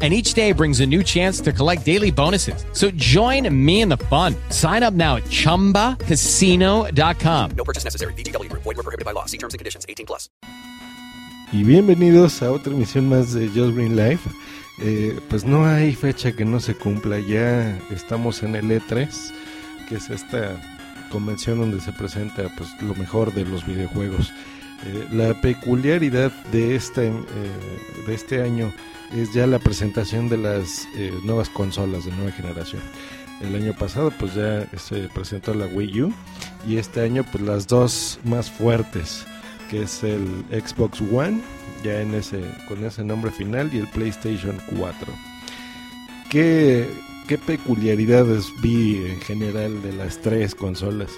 and each day brings a new chance to collect daily bonuses. So join me in the fun. Sign up now at ChumbaCasino.com. No purchase necessary. BGW. Void were prohibited by law. See terms and conditions. 18 plus. Y bienvenidos a otra emisión más de Just Green Life. Eh, pues no hay fecha que no se cumpla. Ya estamos en el E3, que es esta convención donde se presenta pues lo mejor de los videojuegos. Eh, la peculiaridad de este, eh, de este año es ya la presentación de las eh, nuevas consolas de nueva generación. El año pasado pues ya se presentó la Wii U y este año pues las dos más fuertes que es el Xbox One ya en ese con ese nombre final y el PlayStation 4. ¿Qué, qué peculiaridades vi en general de las tres consolas?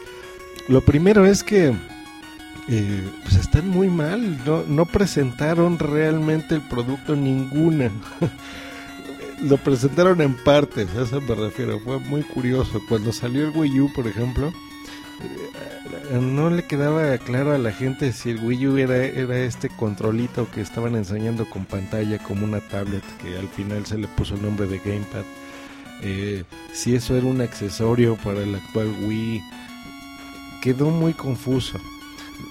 Lo primero es que eh, pues están muy mal, no, no presentaron realmente el producto ninguna. Lo presentaron en partes, a eso me refiero, fue muy curioso. Cuando salió el Wii U, por ejemplo, eh, no le quedaba claro a la gente si el Wii U era, era este controlito que estaban enseñando con pantalla como una tablet, que al final se le puso el nombre de Gamepad. Eh, si eso era un accesorio para el actual Wii, quedó muy confuso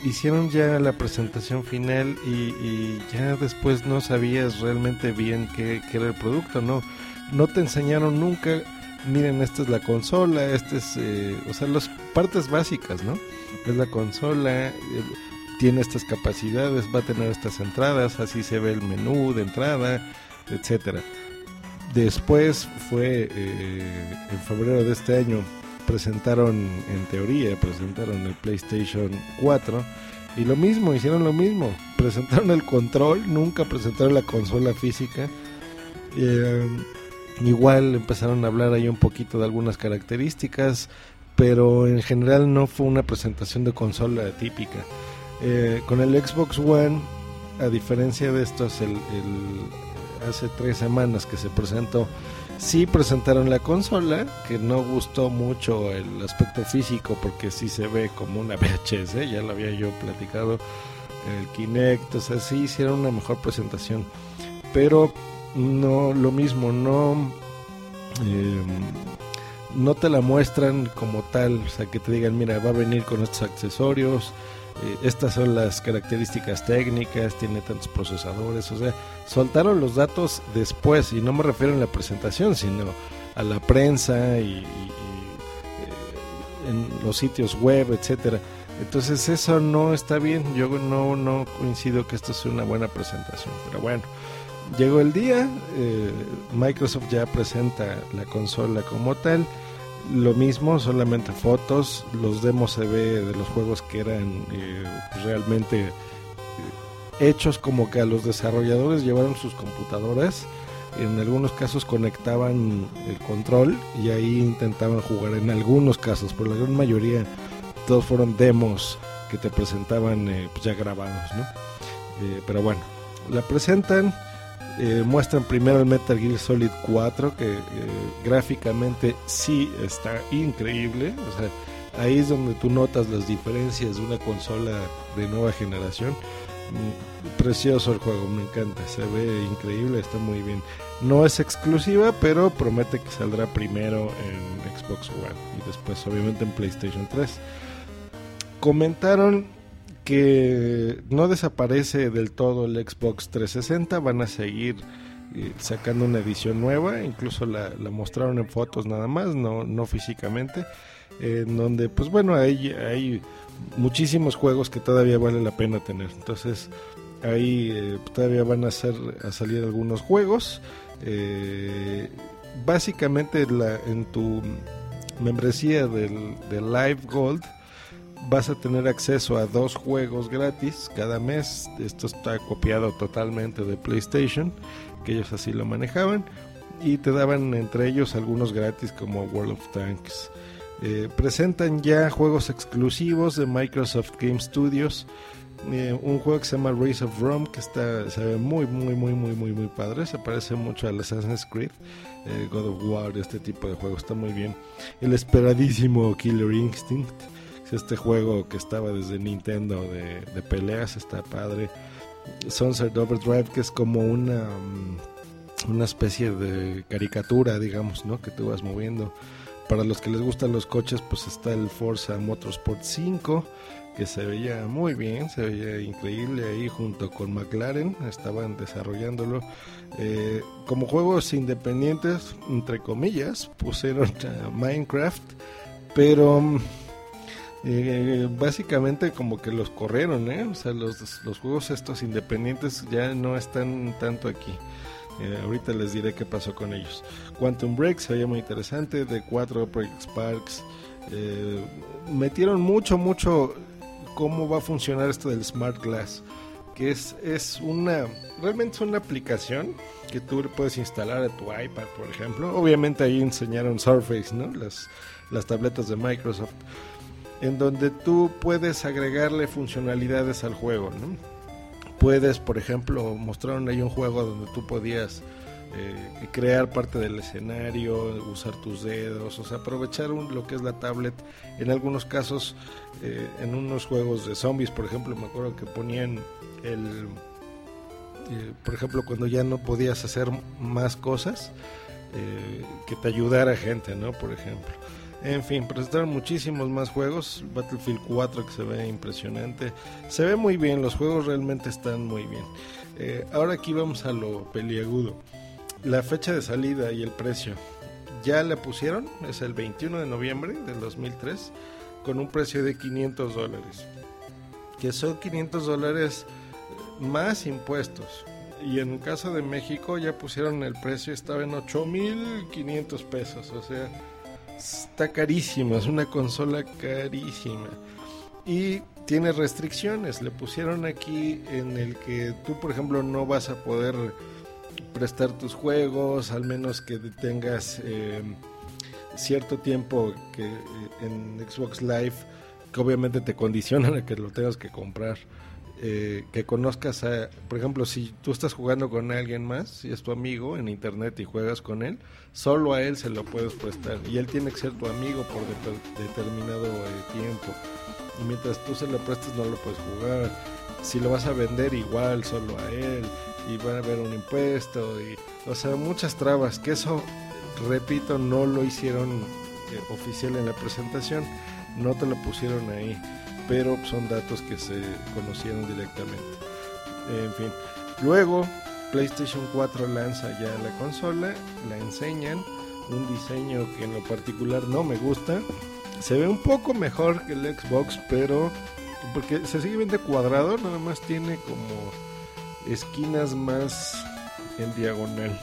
hicieron ya la presentación final y, ya después no sabías realmente bien qué, era el producto, ¿no? No te enseñaron nunca, miren, esta es la consola, este es, eh, o sea, las partes básicas, ¿no? Es la consola, eh, tiene estas capacidades, va a tener estas entradas, así se ve el menú de entrada, etcétera. Después fue eh, en febrero de este año presentaron, en teoría, presentaron el PlayStation 4 y lo mismo, hicieron lo mismo, presentaron el control, nunca presentaron la consola física. Eh, igual empezaron a hablar ahí un poquito de algunas características, pero en general no fue una presentación de consola típica. Eh, con el Xbox One, a diferencia de estos, el, hace tres semanas que se presentó Sí presentaron la consola, que no gustó mucho el aspecto físico porque sí se ve como una VHS, ya lo había yo platicado, el Kinect, o sea, sí hicieron una mejor presentación, pero no lo mismo, no... Eh, no te la muestran como tal, o sea, que te digan, mira, va a venir con estos accesorios, eh, estas son las características técnicas, tiene tantos procesadores, o sea, soltaron los datos después, y no me refiero a la presentación, sino a la prensa y, eh, en los sitios web, etcétera. Entonces eso no está bien, yo no, no coincido que esto sea una buena presentación, pero bueno, llegó el día, eh, Microsoft ya presenta la consola como tal, lo mismo, solamente fotos, los demos se ve de los juegos que eran eh, realmente eh, hechos como que a los desarrolladores llevaron sus computadoras, en algunos casos conectaban el control y ahí intentaban jugar, en algunos casos, por la gran mayoría todos fueron demos que te presentaban eh, pues ya grabados, ¿no? pero bueno, la presentan eh, muestran primero el Metal Gear Solid 4, que eh, gráficamente sí está increíble. O sea, ahí es donde tú notas las diferencias de una consola de nueva generación. Mm, precioso el juego, me encanta, se ve increíble, está muy bien. No es exclusiva, pero promete que saldrá primero en Xbox One y después obviamente en PlayStation 3. Comentaron que no desaparece del todo el Xbox 360, van a seguir eh, sacando una edición nueva, incluso la, mostraron en fotos nada más, no, no físicamente, en donde pues bueno, hay, hay muchísimos juegos que todavía vale la pena tener, entonces ahí eh, todavía van a, a salir algunos juegos, eh, básicamente en tu membresía del, del Live Gold, vas a tener acceso a dos juegos gratis cada mes. Esto está copiado totalmente de PlayStation, que ellos así lo manejaban. Y te daban entre ellos algunos gratis como World of Tanks. Eh, presentan ya juegos exclusivos de Microsoft Game Studios. Eh, un juego que se llama Race of Rome, que está, se ve muy, muy, muy, muy, muy, muy padre. Se parece mucho al Assassin's Creed, eh, God of War, este tipo de juegos. Está muy bien. El esperadísimo Killer Instinct, este juego que estaba desde Nintendo de, peleas, está padre. Sunset Overdrive, que es como una, mm, una especie de caricatura, digamos, ¿no? Que tú vas moviendo. Para los que les gustan los coches, pues está el Forza Motorsport 5 que se veía muy bien, se veía increíble ahí junto con McLaren, estaban desarrollándolo. Eh, como juegos independientes, entre comillas, pusieron Minecraft, pero eh, básicamente como que los corrieron, ¿eh? o sea, los, los juegos estos independientes ya no están tanto aquí. Eh, ahorita les diré qué pasó con ellos. Quantum Break se veía muy interesante, de 4 Project Sparks. metieron mucho, mucho cómo va a funcionar esto del Smart Glass, que es, es una, realmente es una aplicación que tú puedes instalar a tu iPad, por ejemplo. Obviamente ahí enseñaron Surface, ¿no? Las, las tabletas de Microsoft, en donde tú puedes agregarle funcionalidades al juego, ¿no? Puedes, por ejemplo, mostraron ahí un juego donde tú podías eh, crear parte del escenario, usar tus dedos, o sea, aprovechar lo que es la tablet. En algunos casos, eh, en unos juegos de zombies, por ejemplo, me acuerdo que ponían el, eh, por ejemplo, cuando ya no podías hacer más cosas, que te ayudara gente, ¿no? Por ejemplo. En fin, presentaron muchísimos más juegos. Battlefield 4 que se ve impresionante. Se ve muy bien, los juegos realmente están muy bien. ahora aquí vamos a lo peliagudo la fecha de salida y el precio ya le pusieron, es el 21 de noviembre del 2003, con un precio de 500 dólares, que son 500 dólares más impuestos. Y en el caso de México ya pusieron el precio, estaba en 8.500 pesos, o sea, está carísima, es una consola carísima. Y tiene restricciones, le pusieron aquí en el que tú, por ejemplo, no vas a poder prestar tus juegos, al menos que tengas eh, cierto tiempo que eh, en Xbox Live, que obviamente te condicionan a que lo tengas que comprar. Eh, que conozcas a, por ejemplo, si tú estás jugando con alguien más, si es tu amigo en internet y juegas con él, solo a él se lo puedes prestar y él tiene que ser tu amigo por determinado tiempo. Y mientras tú se lo prestes no lo puedes jugar. Si lo vas a vender igual, solo a él y va a haber un impuesto y o sea muchas trabas que eso repito no lo hicieron eh, oficial en la presentación no te lo pusieron ahí pero son datos que se conocieron directamente en fin luego PlayStation 4 lanza ya la consola la enseñan un diseño que en lo particular no me gusta se ve un poco mejor que el Xbox pero porque se sigue viendo cuadrado nada más tiene como esquinas más en diagonal,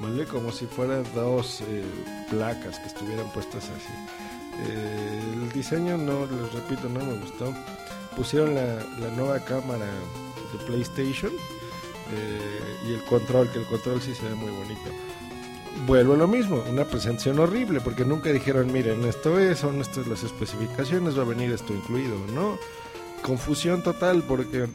¿vale? Como si fueran dos eh, placas que estuvieran puestas así. Eh, el diseño no, les repito, no me gustó. Pusieron la, nueva cámara de PlayStation eh, y el control, que el control sí se ve muy bonito. Vuelvo a lo mismo, una presentación horrible, porque nunca dijeron, miren, esto es, son estas las especificaciones, va a venir esto incluido, ¿no? Confusión total, porque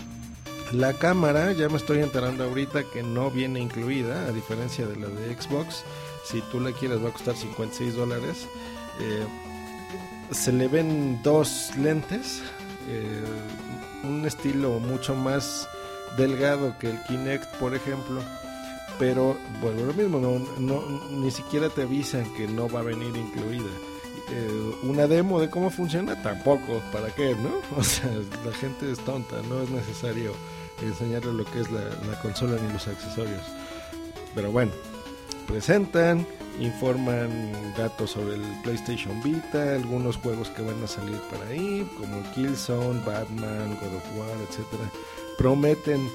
la cámara, ya me estoy enterando ahorita que no viene incluida, a diferencia de la de Xbox. Si tú la quieres va a costar 56 dólares. Eh, se le ven dos lentes, eh, un estilo mucho más delgado que el Kinect, por ejemplo. Pero bueno, lo mismo, no, ni siquiera te avisan que no va a venir incluida. Eh, una demo de cómo funciona, tampoco, ¿para qué, no? O sea, la gente es tonta, no es necesario enseñarle lo que es la, consola ni los accesorios. Pero bueno, presentan, informan datos sobre el PlayStation Vita, algunos juegos que van a salir para ahí, como Killzone, Batman, God of War, etcétera. Prometen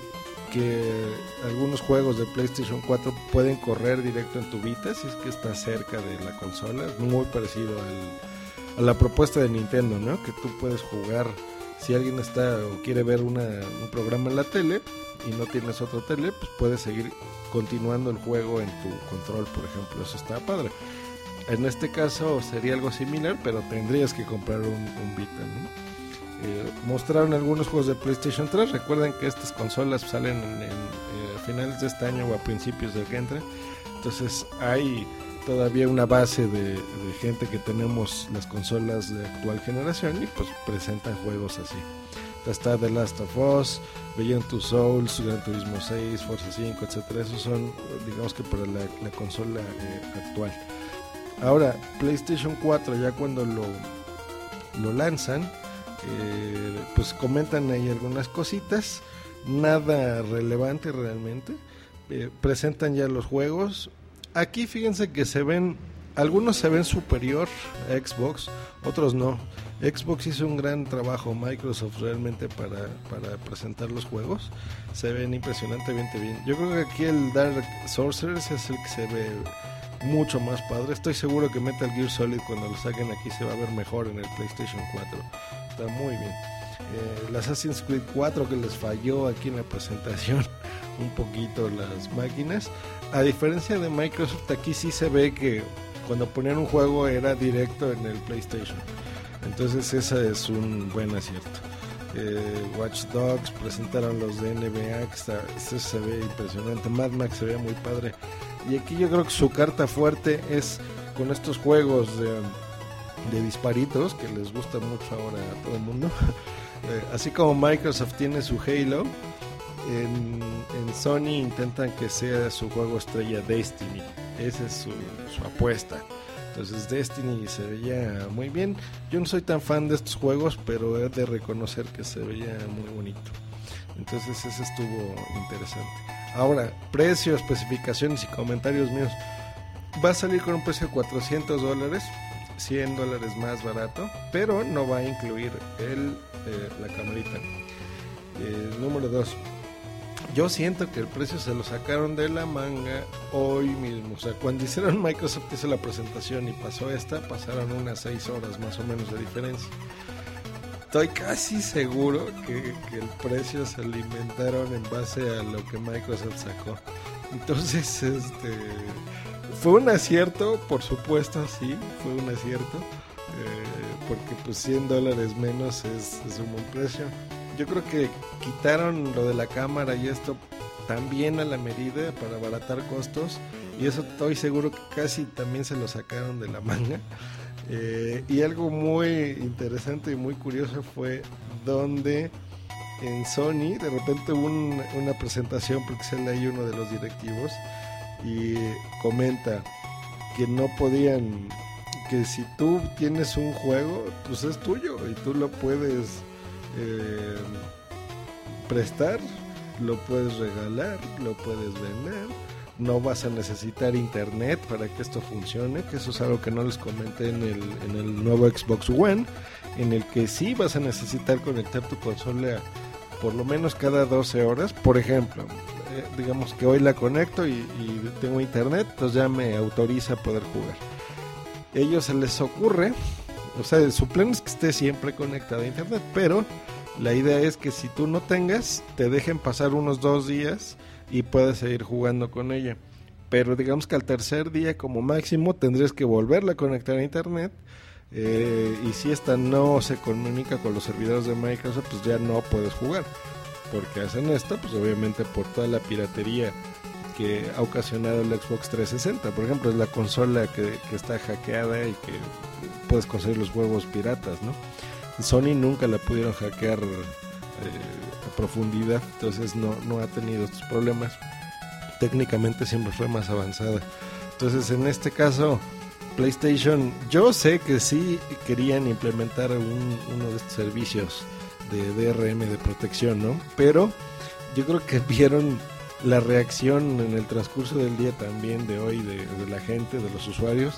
que algunos juegos de PlayStation 4 pueden correr directo en tu Vita si es que está cerca de la consola, muy parecido a la propuesta de Nintendo, ¿no? Que tú puedes jugar si alguien está o quiere ver un programa en la tele y no tienes otra tele, pues puedes seguir continuando el juego en tu control, por ejemplo. Eso está padre. En este caso sería algo similar, pero tendrías que comprar un, Vita. Eh, mostraron algunos juegos de PlayStation 3. Recuerden que estas consolas salen en, en, eh, a finales de este año o a principios del que entra. Entonces hay todavía una base de, gente que tenemos las consolas de actual generación y pues presentan juegos así. Está The Last of Us, Beyond Two Souls, Gran Turismo 6, Forza 5, etcétera. Esos son, digamos que para la, la consola eh, actual. Ahora, PlayStation 4, ya cuando lo, lo lanzan, eh, pues comentan ahí algunas cositas, nada relevante realmente. Eh, presentan ya los juegos. Aquí fíjense que se ven, algunos se ven superior a Xbox, otros no. Xbox hizo un gran trabajo, Microsoft realmente para, para presentar los juegos. Se ven impresionantemente bien. Yo creo que aquí el Dark Sorcerers es el que se ve mucho más padre. Estoy seguro que Metal Gear Solid cuando lo saquen aquí se va a ver mejor en el PlayStation 4. Está muy bien. Eh, el Assassin's Creed 4 que les falló aquí en la presentación un poquito las máquinas. A diferencia de Microsoft, aquí sí se ve que cuando ponían un juego era directo en el PlayStation. Entonces ese es un buen acierto. Eh, Watch Dogs presentaron los de NBA, que está, este se ve impresionante. Mad Max se ve muy padre. Y aquí yo creo que su carta fuerte es con estos juegos de, disparitos que les gusta mucho ahora a todo el mundo. Eh, así como Microsoft tiene su Halo, en, Sony intentan que sea su juego estrella Destiny. Esa es su, su, apuesta. Entonces Destiny se veía muy bien. Yo no soy tan fan de estos juegos, pero he de reconocer que se veía muy bonito. Entonces ese estuvo interesante. Ahora, precio, especificaciones y comentarios míos. Va a salir con un precio de 400 dólares. 100 dólares más barato, pero no va a incluir el, eh, la camarita. Eh, número 2. Yo siento que el precio se lo sacaron de la manga hoy mismo. O sea, cuando hicieron Microsoft hizo la presentación y pasó esta, pasaron unas 6 horas más o menos de diferencia. Estoy casi seguro que, el precio se lo inventaron en base a lo que Microsoft sacó. Entonces, este fue un acierto, por supuesto, sí, fue un acierto, eh, porque pues 100 dólares menos es, es, un buen precio. Yo creo que quitaron lo de la cámara y esto también a la medida para abaratar costos y eso estoy seguro que casi también se lo sacaron de la manga. Eh, y algo muy interesante y muy curioso fue donde en Sony de repente hubo un, una presentación porque se leí uno de los directivos y comenta que no podían, que si tú tienes un juego, pues es tuyo y tú lo puedes eh, prestar, lo puedes regalar, lo puedes vender. No vas a necesitar internet para que esto funcione, que eso es algo que no les comenté en el, en el nuevo Xbox One, en el que sí vas a necesitar conectar tu consola por lo menos cada 12 horas. Por ejemplo, eh, digamos que hoy la conecto y, y, tengo internet, entonces ya me autoriza a poder jugar. Ellos se les ocurre, o sea, su plan es que esté siempre conectada a internet, pero la idea es que si tú no tengas, te dejen pasar unos dos días y puedes seguir jugando con ella. Pero digamos que al tercer día como máximo tendrías que volverla a conectar a internet. Eh, y si esta no se comunica con los servidores de Microsoft, pues ya no puedes jugar porque hacen esto, pues obviamente por toda la piratería que ha ocasionado el Xbox 360. Por ejemplo, es la consola que, que está hackeada y que puedes conseguir los juegos piratas, ¿no? Sony nunca la pudieron hackear eh, a profundidad, entonces no, no ha tenido estos problemas. Técnicamente siempre fue más avanzada. Entonces, en este caso, PlayStation, yo sé que sí querían implementar un, uno de estos servicios de DRM de protección, ¿no? Pero yo creo que vieron la reacción en el transcurso del día también de hoy de, la gente, de los usuarios.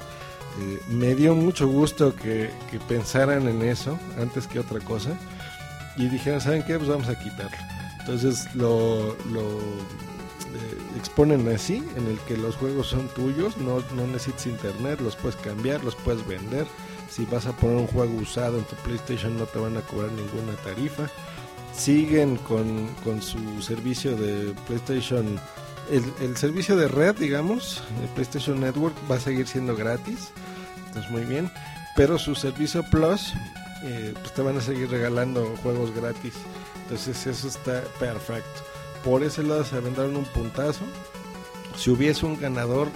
Eh, me dio mucho gusto que, que, pensaran en eso antes que otra cosa y dijeron, ¿saben qué? Pues vamos a quitarlo. Entonces lo, lo eh, exponen así, en el que los juegos son tuyos, no, no necesitas internet, los puedes cambiar, los puedes vender si vas a poner un juego usado en tu PlayStation no te van a cobrar ninguna tarifa. Siguen con, con su servicio de PlayStation, el, el, servicio de red, digamos, el PlayStation Network va a seguir siendo gratis, entonces muy bien, pero su servicio Plus eh, pues te van a seguir regalando juegos gratis. Entonces eso está perfecto. Por ese lado se vendrán un puntazo. Si hubiese un ganador,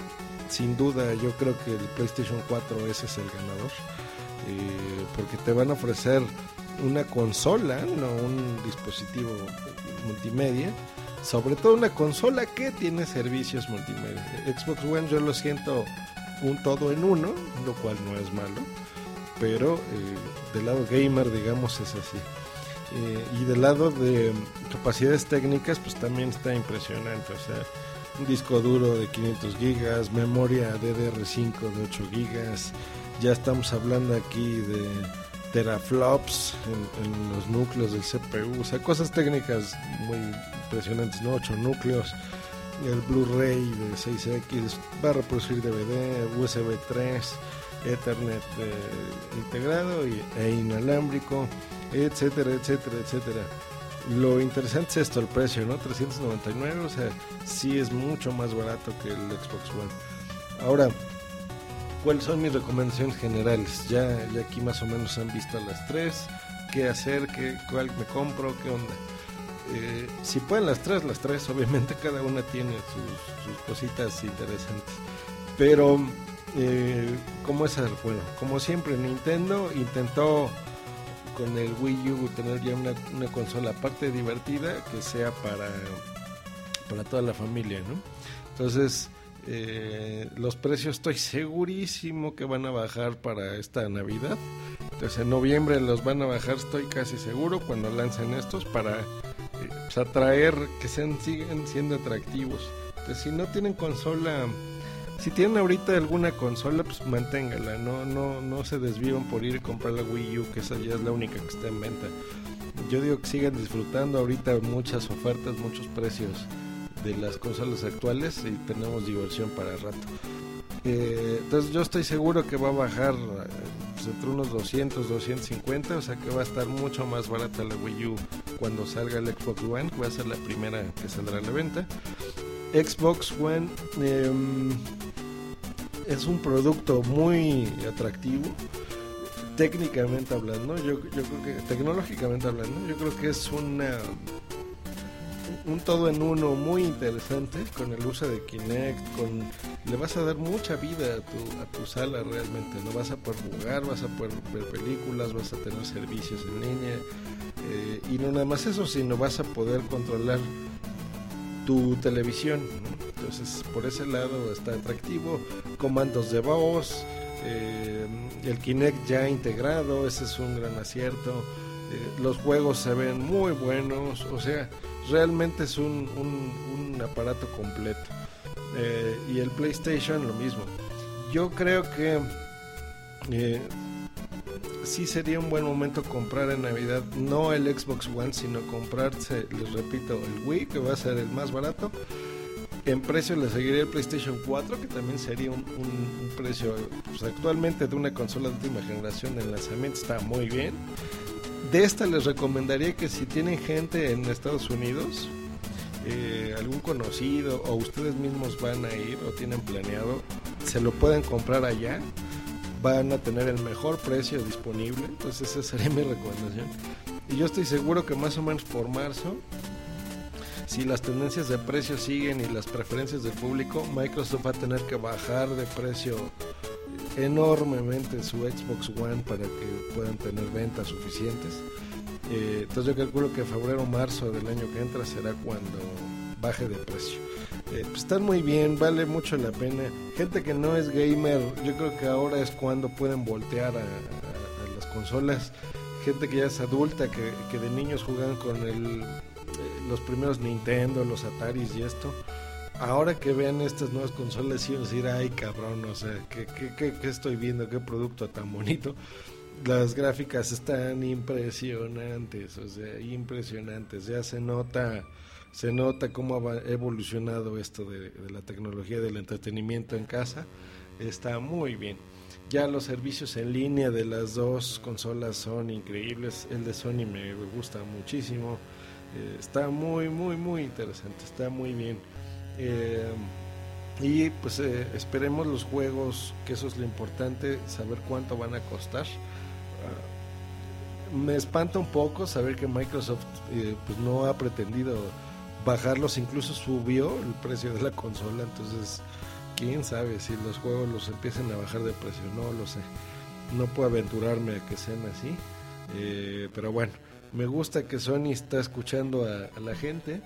sin duda yo creo que el PlayStation 4 ese es el ganador. Eh, porque te van a ofrecer una consola, no un dispositivo multimedia. Sobre todo una consola que tiene servicios multimedia. Xbox One yo lo siento un todo en uno, lo cual no es malo. Pero eh, del lado gamer, digamos, es así. Eh, y del lado de capacidades técnicas, pues también está impresionante. O sea, un disco duro de 500 gigas, memoria DDR5 de 8 gigas. Ya estamos hablando aquí de teraflops en, los núcleos del CPU, o sea, cosas técnicas muy impresionantes, ¿no? 8 núcleos, el Blu-ray de 6X, va a reproducir DVD, USB 3, Ethernet eh, integrado y, e inalámbrico, etcétera, etcétera, etcétera. Lo interesante es esto, el precio, ¿no? 399, o sea, sí es mucho más barato que el Xbox One. Ahora, cuáles son mis recomendaciones generales. Ya, ya aquí más o menos han visto las tres. ¿Qué hacer? Qué, ¿Cuál me compro? ¿Qué onda? Eh, si pueden las tres, las tres, obviamente cada una tiene sus, sus cositas interesantes. Pero, eh, ¿cómo es el bueno? Como siempre, Nintendo intentó con el Wii U tener ya una, una consola aparte divertida que sea para, para toda la familia, ¿no? Entonces, eh, los precios estoy segurísimo que van a bajar para esta Navidad. Entonces en noviembre los van a bajar, estoy casi seguro, cuando lancen estos para eh, pues, atraer que sean, sigan siendo atractivos. Entonces si no tienen consola, si tienen ahorita alguna consola, pues manténgala, no, no, no se desvíen por ir a comprar la Wii U, que esa ya es la única que está en venta. Yo digo que sigan disfrutando ahorita muchas ofertas, muchos precios de las consolas actuales y tenemos diversión para el rato. Eh, entonces yo estoy seguro que va a bajar pues, entre unos 200, 250, o sea que va a estar mucho más barata la Wii U cuando salga el Xbox One, que va a ser la primera que saldrá a la venta. Xbox One eh, es un producto muy atractivo, técnicamente hablando, yo, yo creo que tecnológicamente hablando, yo creo que es una un todo en uno muy interesante con el uso de Kinect, con le vas a dar mucha vida a tu, a tu sala realmente, no vas a poder jugar, vas a poder ver películas, vas a tener servicios en línea eh, y no nada más eso, sino vas a poder controlar tu televisión. Entonces por ese lado está atractivo, comandos de voz, eh, el Kinect ya integrado, ese es un gran acierto. Eh, los juegos se ven muy buenos, o sea, realmente es un, un, aparato completo. Eh, y el PlayStation lo mismo. Yo creo que eh, sí sería un buen momento comprar en Navidad no el Xbox One, sino comprarse, les repito, el Wii, que va a ser el más barato. En precio le seguiría el PlayStation 4, que también sería un, precio pues, actualmente de una consola de última generación de lanzamiento está muy bien. De esta les recomendaría que si tienen gente en Estados Unidos, eh, algún conocido o ustedes mismos van a ir o tienen planeado, se lo pueden comprar allá. Van a tener el mejor precio disponible. Entonces esa sería mi recomendación. Y yo estoy seguro que más o menos por marzo, si las tendencias de precio siguen y las preferencias del público, Microsoft va a tener que bajar de precio enormemente su Xbox One para que puedan tener ventas suficientes. Eh, entonces yo calculo que febrero o marzo del año que entra será cuando baje de precio. Eh, pues están muy bien, vale mucho la pena. Gente que no es gamer, yo creo que ahora es cuando pueden voltear a, las consolas. Gente que ya es adulta, que, que de niños jugaban con el, eh, los primeros Nintendo, los Ataris y esto ahora que vean estas nuevas consolas van a decir, ay cabrón, o sea, ¿qué, qué, qué, qué estoy viendo? ¿Qué producto tan bonito? Las gráficas están impresionantes, o sea, impresionantes. Ya se nota, se nota cómo ha evolucionado esto de, de la tecnología del entretenimiento en casa. Está muy bien. Ya los servicios en línea de las dos consolas son increíbles. El de Sony me gusta muchísimo. Eh, está muy, muy, muy interesante. Está muy bien. Eh, y pues eh, esperemos los juegos, que eso es lo importante, saber cuánto van a costar. Uh, me espanta un poco saber que Microsoft eh, pues no ha pretendido bajarlos, incluso subió el precio de la consola, entonces quién sabe si los juegos los empiecen a bajar de precio, no lo sé. No puedo aventurarme a que sean así, eh, pero bueno, me gusta que Sony está escuchando a la gente,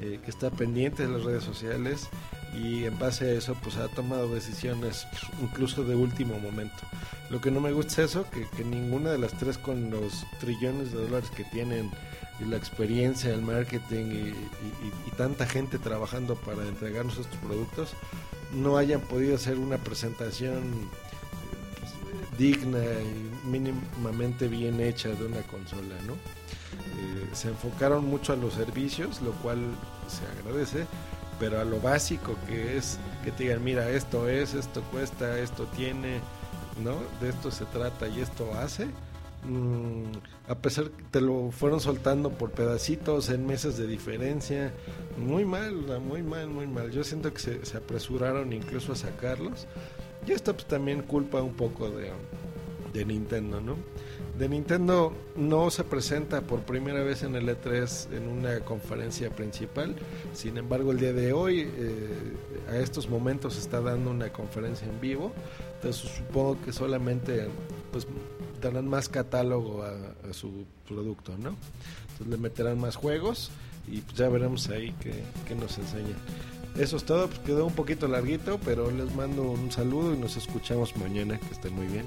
eh, que está pendiente de las redes sociales y en base a eso pues ha tomado decisiones incluso de último momento. Lo que no me gusta es eso, que, que ninguna de las tres con los trillones de dólares que tienen y la experiencia, el marketing y, y- tanta gente trabajando para entregarnos estos productos, no hayan podido hacer una presentación eh, digna y mínimamente bien hecha de una consola, ¿no? Eh, se enfocaron mucho a los servicios, lo cual se agradece, pero a lo básico que es que te digan, mira, esto es, esto cuesta, esto tiene, ¿no? De esto se trata y esto hace. Mm, a pesar que te lo fueron soltando por pedacitos en meses de diferencia, muy mal, muy mal, muy mal. Yo siento que se, apresuraron incluso a sacarlos. Y esto pues, también culpa un poco de, de Nintendo, ¿no? De Nintendo no se presenta por primera vez en el E3 en una conferencia principal. Sin embargo, el día de hoy, eh, a estos momentos, está dando una conferencia en vivo. Entonces, supongo que solamente pues, darán más catálogo a, su producto, ¿no? Le meterán más juegos y pues, ya veremos ahí qué, qué nos enseñan. Eso es todo, pues quedó un poquito larguito, pero les mando un saludo y nos escuchamos mañana. Que estén muy bien.